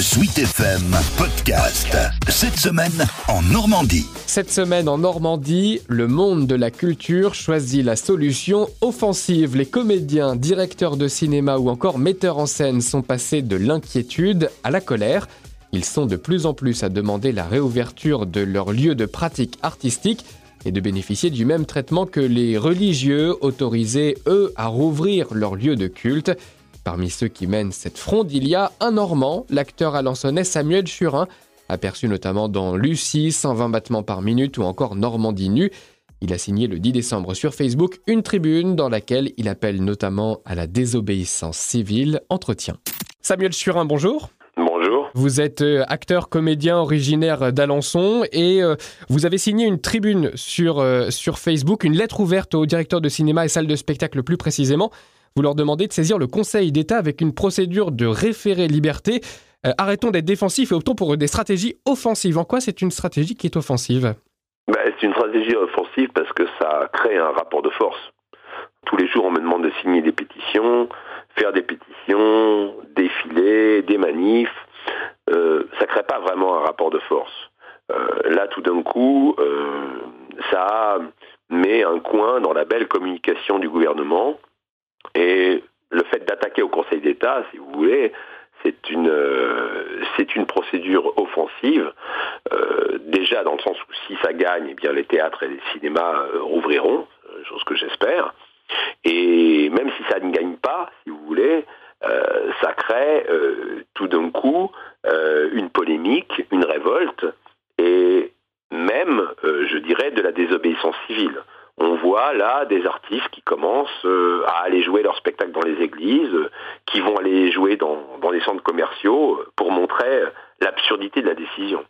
Suite FM Podcast. Cette semaine en Normandie. Cette semaine en Normandie, le monde de la culture choisit la solution offensive. Les comédiens, directeurs de cinéma ou encore metteurs en scène sont passés de l'inquiétude à la colère. Ils sont de plus en plus à demander la réouverture de leur lieu de pratique artistique et de bénéficier du même traitement que les religieux autorisés, eux, à rouvrir leur lieu de culte. Parmi ceux qui mènent cette fronde, il y a un Normand, l'acteur alençonnais Samuel Churin, aperçu notamment dans Lucie, 120 battements par minute ou encore Normandie nue. Il a signé le 10 décembre sur Facebook une tribune dans laquelle il appelle notamment à la désobéissance civile. Entretien. Samuel Churin, bonjour. Bonjour. Vous êtes euh, acteur comédien originaire d'Alençon et euh, vous avez signé une tribune sur, euh, sur Facebook, une lettre ouverte au directeur de cinéma et salle de spectacle plus précisément, vous leur demandez de saisir le Conseil d'État avec une procédure de référé liberté. Euh, arrêtons d'être défensifs et optons pour des stratégies offensives. En quoi c'est une stratégie qui est offensive? Ben, C'est une stratégie offensive parce que ça crée un rapport de force. Tous les jours, on me demande de signer des pétitions, faire des pétitions, défiler, des manifs. Euh, ça crée pas vraiment un rapport de force. Euh, là, tout d'un coup, ça met un coin dans la belle communication du gouvernement et le fait d'attaquer au Conseil d'État, si vous voulez, c'est une, euh, c'est une procédure offensive. Euh, déjà dans le sens où si ça gagne, eh bien les théâtres et les cinémas euh, rouvriront, chose que j'espère. Et même si ça ne gagne pas, si vous voulez, ça crée tout d'un coup une polémique, une révolte et même, je dirais, de la désobéissance civile on voit là des artistes qui commencent euh, à aller jouer leur spectacle dans les églises, euh, qui vont aller jouer dans, dans les centres commerciaux euh, pour montrer l'absurdité de la décision.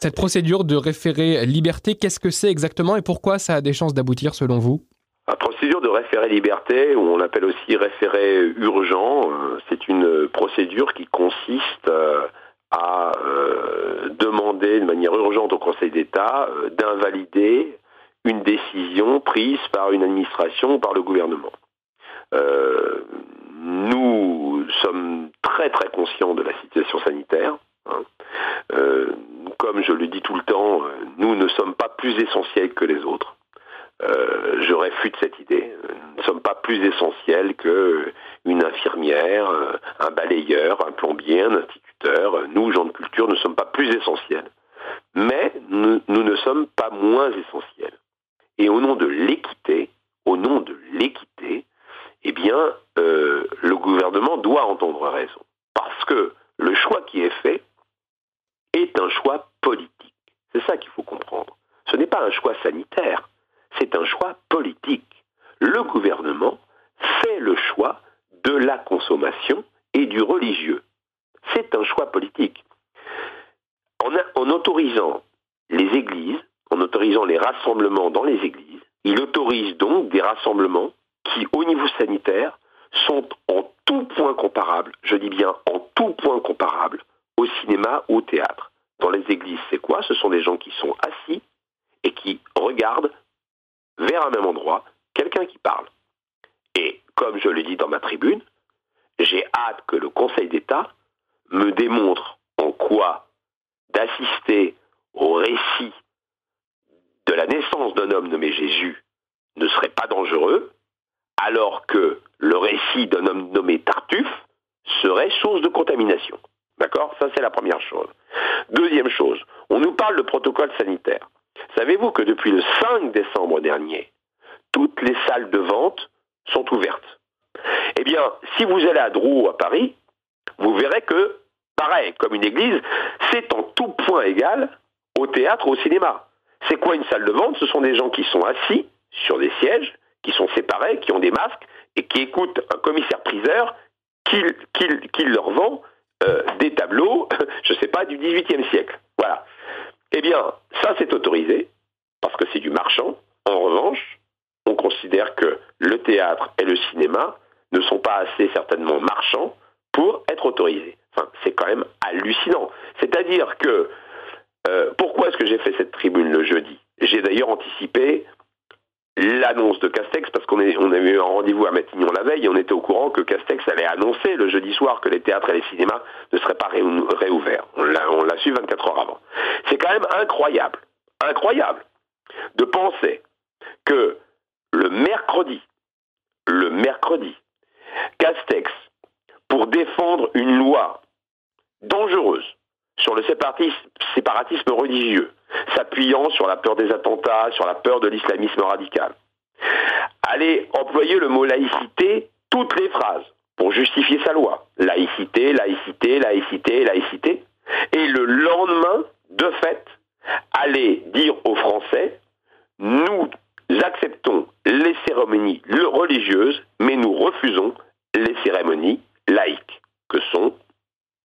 Cette procédure de référé liberté, qu'est-ce que c'est exactement et pourquoi ça a des chances d'aboutir selon vous? La procédure de référé liberté, ou on l'appelle aussi référé urgent, c'est une procédure qui consiste à demander de manière urgente au Conseil d'État d'invalider une décision prise par une administration ou par le gouvernement. Euh, nous sommes très très conscients de la situation sanitaire. Hein. Euh, comme je le dis tout le temps, nous ne sommes pas plus essentiels que les autres. Euh, je réfute cette idée. Nous ne sommes pas plus essentiels qu'une infirmière, un balayeur, un plombier, un instituteur. Nous, gens de culture, ne sommes pas plus essentiels. Mais nous ne sommes pas moins essentiels. Et au nom de l'équité, au nom de l'équité, eh bien, euh, le gouvernement doit entendre raison. Parce que le choix qui est fait est un choix politique. C'est ça qu'il faut comprendre. Ce n'est pas un choix sanitaire, c'est un choix politique. Le gouvernement fait le choix de la consommation et du religieux. C'est un choix politique. En, en autorisant les églises autorisant les rassemblements dans les églises. Il autorise donc des rassemblements qui, au niveau sanitaire, sont en tout point comparables, je dis bien en tout point comparables, au cinéma ou au théâtre. Dans les églises, c'est quoi? Ce sont des gens qui sont assis et qui regardent vers un même endroit quelqu'un qui parle. Et comme je le dis dans ma tribune, j'ai hâte que le Conseil d'État me démontre en quoi d'assister au récit la naissance d'un homme nommé Jésus ne serait pas dangereux, alors que le récit d'un homme nommé Tartuffe serait source de contamination. D'accord? Ça, c'est la première chose. Deuxième chose, on nous parle de protocole sanitaire. Savez-vous que depuis le 5 décembre dernier, toutes les salles de vente sont ouvertes? Eh bien, si vous allez à Drou à Paris, vous verrez que, pareil, comme une église, c'est en tout point égal au théâtre ou au cinéma. C'est quoi une salle de vente? Ce sont des gens qui sont assis sur des sièges, qui sont séparés, qui ont des masques et qui écoutent un commissaire-priseur qui, leur vend euh, des tableaux, je ne sais pas, du XVIIIe siècle. Voilà. Eh bien, ça c'est autorisé parce que c'est du marchand. En revanche, on considère que le théâtre et le cinéma ne sont pas assez certainement marchands pour être autorisés. C'est quand même hallucinant. C'est-à-dire que euh, pourquoi est-ce que j'ai fait cette tribune le jeudi? J'ai d'ailleurs anticipé l'annonce de Castex parce qu'on on avait eu un rendez-vous à Matignon la veille et on était au courant que Castex allait annoncer le jeudi soir que les théâtres et les cinémas ne seraient pas réouverts. On l'a su 24 heures avant. C'est quand même incroyable, incroyable de penser que le mercredi, le mercredi, Castex, pour défendre une loi dangereuse sur le séparatisme religieux, s'appuyant sur la peur des attentats, sur la peur de l'islamisme radical. Allez employer le mot laïcité toutes les phrases pour justifier sa loi. Laïcité, laïcité, laïcité, laïcité. Et le lendemain, de fait, aller dire aux Français, nous acceptons les cérémonies religieuses, mais nous refusons les cérémonies laïques, que sont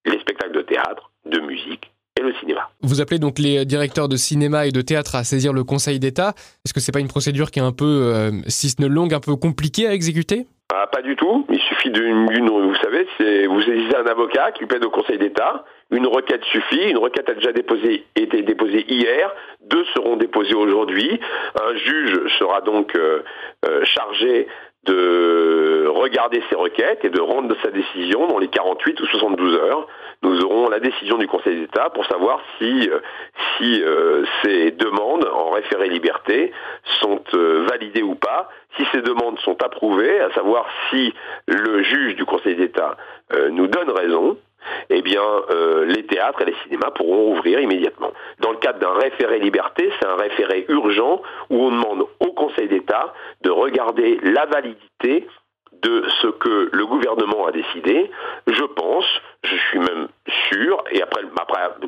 les spectacles de théâtre, de musique et le cinéma. Vous appelez donc les directeurs de cinéma et de théâtre à saisir le Conseil d'État. Est-ce que c'est pas une procédure qui est un peu, euh, si ce n'est longue, un peu compliquée à exécuter? Ah, Pas du tout. Il suffit d'une, vous savez, c'est vous saisissez un avocat qui plaide au Conseil d'État. Une requête suffit. Une requête a déjà déposé, été déposée hier. Deux seront déposées aujourd'hui. Un juge sera donc euh, euh, chargé de regarder ces requêtes et de rendre sa décision dans les 48 ou 72 heures. Nous aurons la décision du Conseil d'État pour savoir si, euh, euh, ces demandes en référé liberté sont euh, validées ou pas, si ces demandes sont approuvées, à savoir si le juge du Conseil d'État nous donne raison, eh bien, euh, les théâtres et les cinémas pourront ouvrir immédiatement. Dans le cadre d'un référé liberté, c'est un référé urgent où on demande au Conseil d'État de regarder la validité de ce que le gouvernement a décidé. Je pense, je suis même sûr, et après,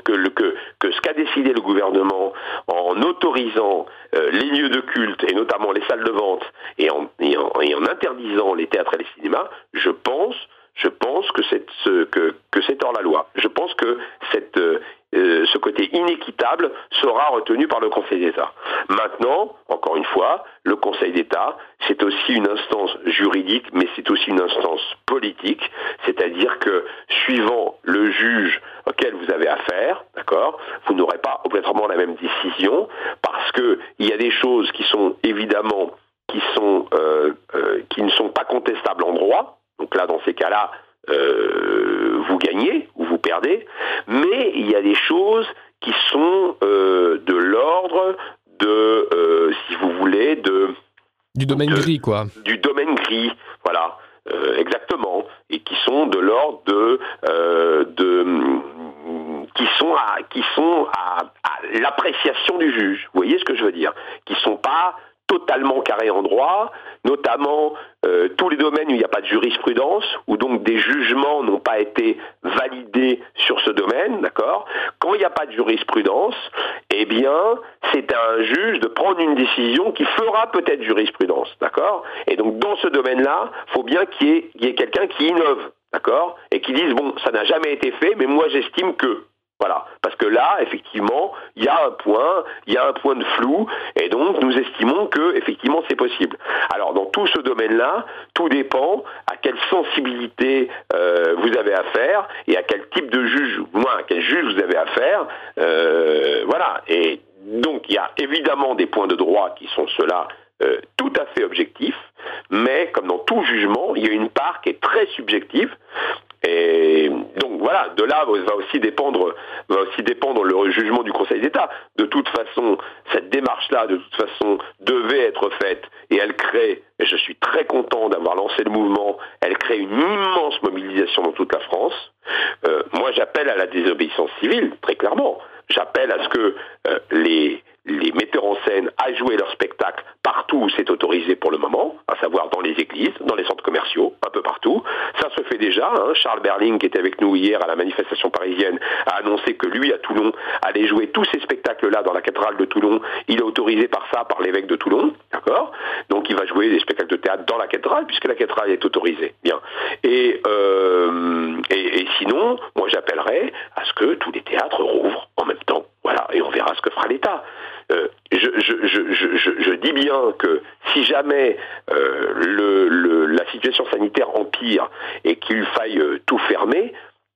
que, ce qu'a décidé le gouvernement en autorisant euh, les lieux de culte, et notamment les salles de vente, et en, et en interdisant les théâtres et les cinémas, je pense je pense que c'est que, c'est hors la loi. Je pense que cette, euh, ce côté inéquitable sera retenu par le Conseil d'État. Maintenant, encore une fois, le Conseil d'État, c'est aussi une instance juridique, mais c'est aussi une instance politique, c'est-à-dire que suivant le juge auquel vous avez affaire, d'accord, vous n'aurez pas obligatoirement la même décision, parce qu'il y a des choses qui sont évidemment qui sont euh, euh, qui ne sont pas contestables en droit, donc là, dans ces cas-là, euh, vous gagnez ou vous perdez, mais il y a des choses qui sont euh, de l'ordre de, euh, si vous voulez, de... Du domaine gris, quoi. Du domaine gris, voilà, exactement, et qui sont de l'ordre de... de qui sont à, qui sont à, à l'appréciation du juge. Vous voyez ce que je veux dire? Qui sont pas totalement carré en droit, notamment euh, tous les domaines où il n'y a pas de jurisprudence, où donc des jugements n'ont pas été validés sur ce domaine, d'accord? Quand il n'y a pas de jurisprudence, eh bien, c'est à un juge de prendre une décision qui fera peut-être jurisprudence, d'accord? Et donc dans ce domaine-là, il faut bien qu'il y ait, ait quelqu'un qui innove, d'accord? Et qui dise, bon, ça n'a jamais été fait, mais moi j'estime que, voilà, parce que là, effectivement, il y a un point, il y a un point de flou, et donc nous estimons que effectivement c'est possible. Alors dans tout ce domaine-là, tout dépend à quelle sensibilité euh, vous avez affaire et à quel type de juge, moins à quel juge vous avez affaire. Euh, voilà. Et donc il y a évidemment des points de droit qui sont ceux-là euh, tout à fait objectifs, mais comme dans tout jugement, il y a une part qui est très subjective et donc voilà, de là va aussi dépendre, va aussi dépendre le jugement du Conseil d'État. De toute façon, cette démarche-là, de toute façon, devait être faite et elle crée, et je suis très content d'avoir lancé le mouvement, elle crée une immense mobilisation dans toute la France. Euh, moi, j'appelle à la désobéissance civile, très clairement. J'appelle à ce que euh, les, les metteurs en scène à jouer leur spectacle partout où c'est autorisé pour le moment, à savoir dans les églises, dans les centres commerciaux, un peu partout. Ça se fait déjà. Hein. Charles Berling, qui était avec nous hier à la manifestation parisienne, a annoncé que lui, à Toulon, allait jouer tous ces spectacles-là dans la cathédrale de Toulon. Il est autorisé par ça, par l'évêque de Toulon, d'accord? Donc il va jouer des spectacles de théâtre dans la cathédrale, puisque la cathédrale est autorisée. Bien. Et, euh, et, et sinon, moi j'appellerais à ce que tous les théâtres rouvrent en même temps. Voilà, et on verra ce que fera l'État. Euh, je, dis bien que si jamais euh, la situation sanitaire empire et qu'il faille euh, tout fermer,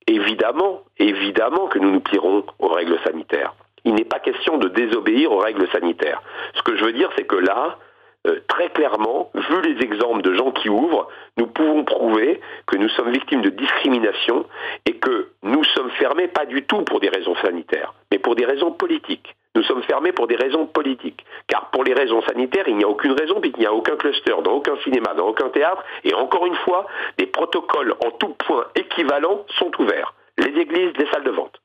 évidemment, évidemment que nous nous plierons aux règles sanitaires. Il n'est pas question de désobéir aux règles sanitaires. Ce que je veux dire, c'est que là, euh, très clairement, vu les exemples de gens qui ouvrent, nous pouvons prouver que nous sommes victimes de discrimination et que nous sommes fermés pas du tout pour des raisons sanitaires, mais pour des raisons politiques. Nous sommes fermés pour des raisons politiques. Car pour les raisons sanitaires, il n'y a aucune raison, puisqu'il n'y a aucun cluster, dans aucun cinéma, dans aucun théâtre, et encore une fois, des protocoles en tout point équivalents sont ouverts. Les églises, les salles de vente.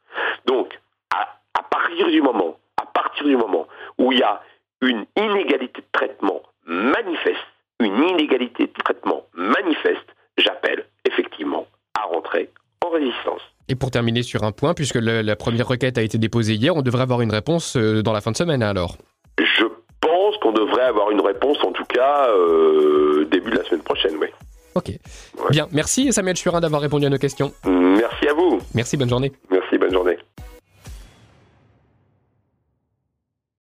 Donc, à, à partir du moment, à partir du moment où il y a une inégalité de traitement manifeste, une inégalité de traitement manifeste, j'appelle effectivement à rentrer en résistance. Et pour terminer sur un point, puisque le, la première requête a été déposée hier, on devrait avoir une réponse euh, dans la fin de semaine alors Je pense qu'on devrait avoir une réponse, en tout cas, euh, début de la semaine prochaine, oui. Ok. Bien, merci Samuel Churin d'avoir répondu à nos questions. Merci à vous. Merci, bonne journée. Merci, bonne journée.